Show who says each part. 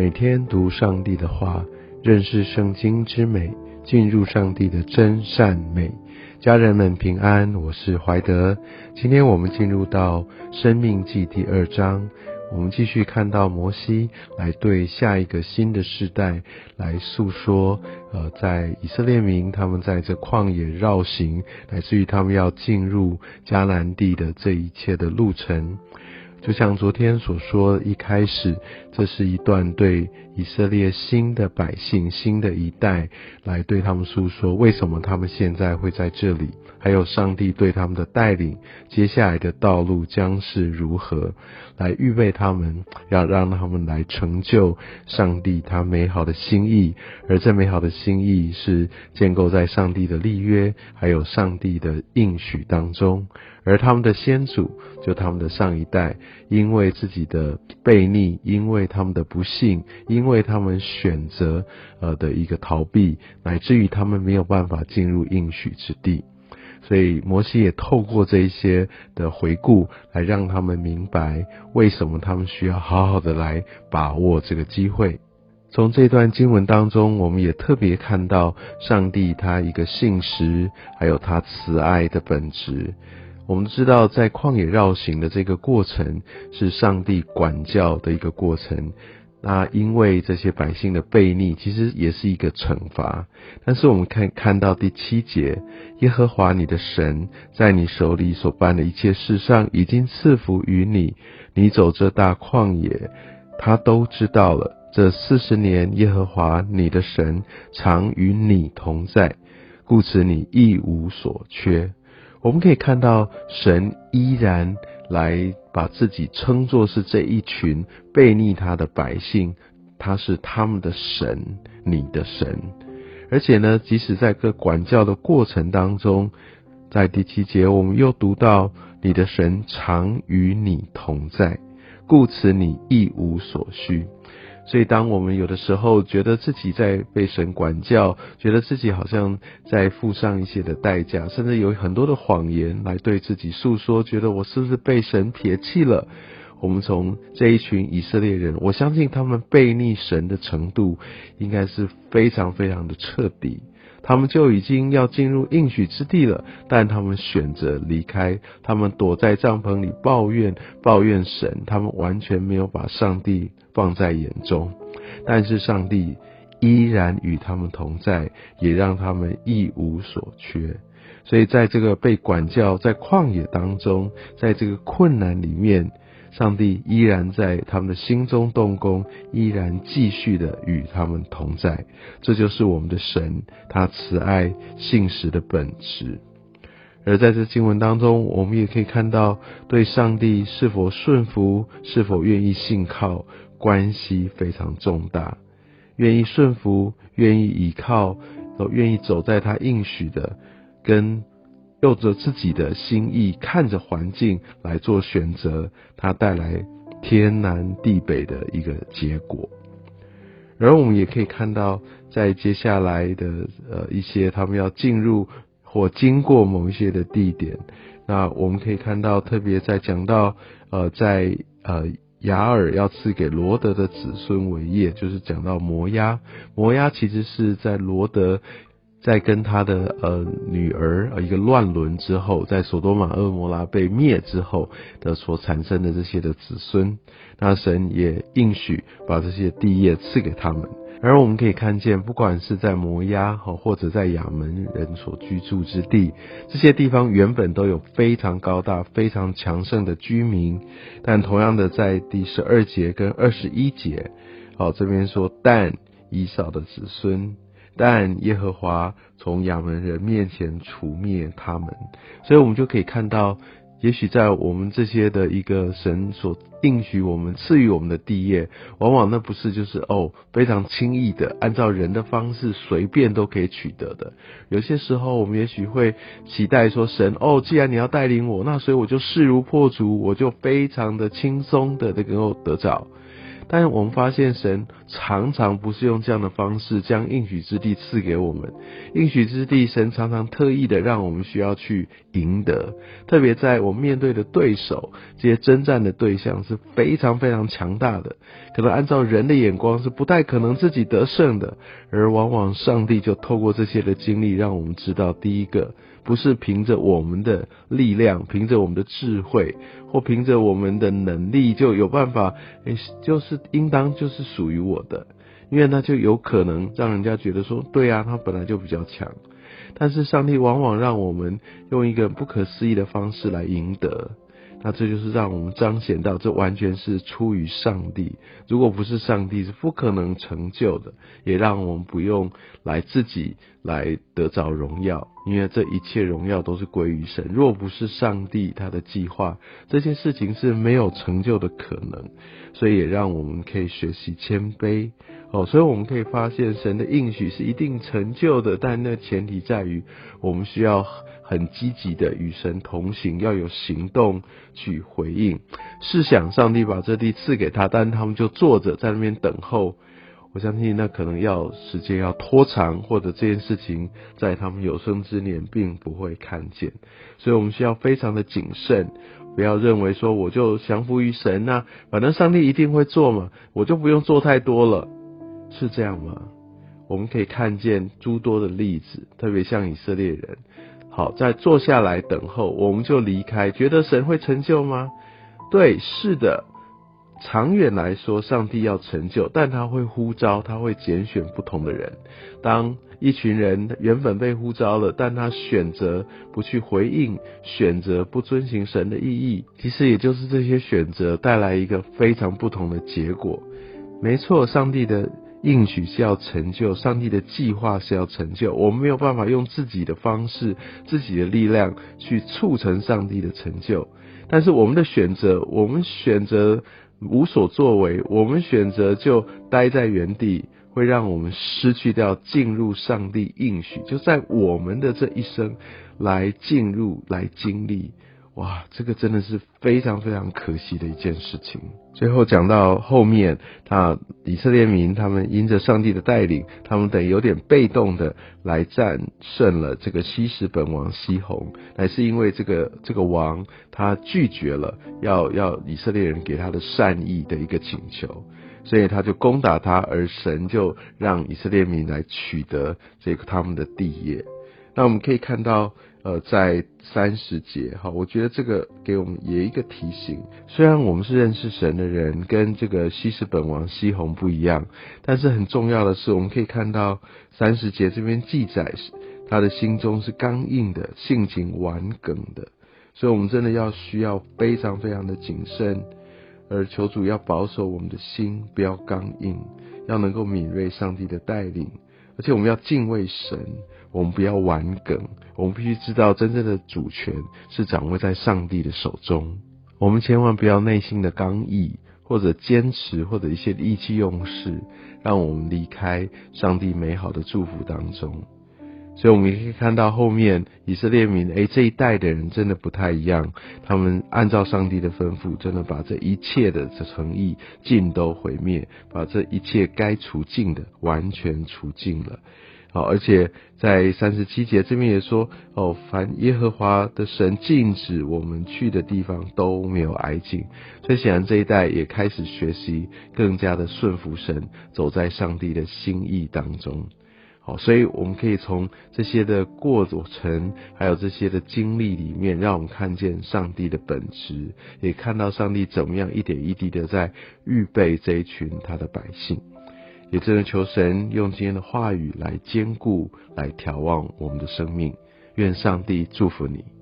Speaker 1: 每天读上帝的话，认识圣经之美，进入上帝的真善美。家人们平安，我是怀德。今天我们进入到生命记第二章。我们继续看到摩西来对下一个新的世代来诉说，呃，在以色列民他们在这旷野绕行，乃至于他们要进入迦南地的这一切的路程。就像昨天所说，一开始这是一段对以色列新的百姓、新的一代来对他们诉说，为什么他们现在会在这里，还有上帝对他们的带领，接下来的道路将是如何，来预备他们，要让他们来成就上帝他美好的心意，而这美好的心意是建构在上帝的立约，还有上帝的应许当中。而他们的先祖，就他们的上一代，因为自己的悖逆，因为他们的不幸，因为他们选择呃的一个逃避，乃至于他们没有办法进入应许之地。所以摩西也透过这一些的回顾，来让他们明白为什么他们需要好好的来把握这个机会。从这段经文当中，我们也特别看到上帝他一个信实，还有他慈爱的本质。我们知道，在旷野绕行的这个过程是上帝管教的一个过程。那因为这些百姓的悖逆，其实也是一个惩罚。但是我们看看到第七节，耶和华你的神在你手里所办的一切事上，已经赐福于你。你走这大旷野，他都知道了。这四十年，耶和华你的神常与你同在，故此你一无所缺。我们可以看到，神依然来把自己称作是这一群背逆他的百姓，他是他们的神，你的神。而且呢，即使在个管教的过程当中，在第七节，我们又读到你的神常与你同在，故此你一无所需。所以，当我们有的时候觉得自己在被神管教，觉得自己好像在付上一些的代价，甚至有很多的谎言来对自己诉说，觉得我是不是被神撇弃了？我们从这一群以色列人，我相信他们背逆神的程度应该是非常非常的彻底。他们就已经要进入应许之地了，但他们选择离开，他们躲在帐篷里抱怨抱怨神，他们完全没有把上帝放在眼中。但是上帝依然与他们同在，也让他们一无所缺。所以在这个被管教在旷野当中，在这个困难里面。上帝依然在他们的心中动工，依然继续的与他们同在。这就是我们的神，他慈爱信实的本质。而在这经文当中，我们也可以看到，对上帝是否顺服、是否愿意信靠，关系非常重大。愿意顺服、愿意倚靠、都愿意走在他应许的跟。用着自己的心意，看着环境来做选择，它带来天南地北的一个结果。而我们也可以看到，在接下来的呃一些他们要进入或经过某一些的地点，那我们可以看到，特别在讲到呃在呃雅尔要赐给罗德的子孙为业，就是讲到摩押，摩押其实是在罗德。在跟他的呃女儿呃一个乱伦之后，在索多玛恶摩拉被灭之后的所产生的这些的子孙，那神也应许把这些地业赐给他们。而我们可以看见，不管是在摩押，或者在亚门人所居住之地，这些地方原本都有非常高大、非常强盛的居民，但同样的在第十二节跟二十一节，好这边说但以扫的子孙。但耶和华从亚门人面前除灭他们，所以我们就可以看到，也许在我们这些的一个神所应许我们赐予我们的地业，往往那不是就是哦非常轻易的按照人的方式随便都可以取得的。有些时候我们也许会期待说神哦，既然你要带领我，那所以我就势如破竹，我就非常的轻松的能够得着。但是我们发现，神常常不是用这样的方式将应许之地赐给我们。应许之地，神常常特意的让我们需要去赢得，特别在我们面对的对手，这些征战的对象是非常非常强大的，可能按照人的眼光是不太可能自己得胜的，而往往上帝就透过这些的经历，让我们知道，第一个不是凭着我们的力量，凭着我们的智慧，或凭着我们的能力就有办法，诶，就是应当就是属于我的，因为那就有可能让人家觉得说，对啊，他本来就比较强。但是上帝往往让我们用一个不可思议的方式来赢得，那这就是让我们彰显到这完全是出于上帝。如果不是上帝，是不可能成就的，也让我们不用来自己来得着荣耀，因为这一切荣耀都是归于神。若不是上帝他的计划，这件事情是没有成就的可能。所以也让我们可以学习谦卑。哦，所以我们可以发现，神的应许是一定成就的，但那前提在于我们需要很积极的与神同行，要有行动去回应。试想，上帝把这地赐给他，但他们就坐着在那边等候，我相信那可能要时间要拖长，或者这件事情在他们有生之年并不会看见。所以我们需要非常的谨慎，不要认为说我就降服于神呐，反正上帝一定会做嘛，我就不用做太多了。是这样吗？我们可以看见诸多的例子，特别像以色列人。好，在坐下来等候，我们就离开，觉得神会成就吗？对，是的。长远来说，上帝要成就，但他会呼召，他会拣选不同的人。当一群人原本被呼召了，但他选择不去回应，选择不遵行神的意义，其实也就是这些选择带来一个非常不同的结果。没错，上帝的。应许是要成就，上帝的计划是要成就。我们没有办法用自己的方式、自己的力量去促成上帝的成就。但是我们的选择，我们选择无所作为，我们选择就待在原地，会让我们失去掉进入上帝应许，就在我们的这一生来进入、来经历。哇，这个真的是非常非常可惜的一件事情。最后讲到后面，他以色列民他们因着上帝的带领，他们等于有点被动的来战胜了这个西什本王西宏，乃是因为这个这个王他拒绝了要要以色列人给他的善意的一个请求，所以他就攻打他，而神就让以色列民来取得这个他们的地业。那我们可以看到。呃，在三十节，哈，我觉得这个给我们也一个提醒。虽然我们是认识神的人，跟这个西施本王西红不一样，但是很重要的是，我们可以看到三十节这边记载，他的心中是刚硬的，性情顽梗的。所以，我们真的要需要非常非常的谨慎，而求主要保守我们的心，不要刚硬，要能够敏锐上帝的带领。而且我们要敬畏神，我们不要玩梗，我们必须知道真正的主权是掌握在上帝的手中。我们千万不要内心的刚毅，或者坚持，或者一些意气用事，让我们离开上帝美好的祝福当中。所以，我们也可以看到后面以色列民，哎，这一代的人真的不太一样。他们按照上帝的吩咐，真的把这一切的诚意尽都毁灭，把这一切该除尽的完全除尽了。好，而且在三十七节这边也说，哦，凡耶和华的神禁止我们去的地方都没有挨近。所以，显然这一代也开始学习更加的顺服神，走在上帝的心意当中。好，所以我们可以从这些的过程，还有这些的经历里面，让我们看见上帝的本质，也看到上帝怎么样一点一滴的在预备这一群他的百姓。也真的求神用今天的话语来兼顾、来眺望我们的生命。愿上帝祝福你。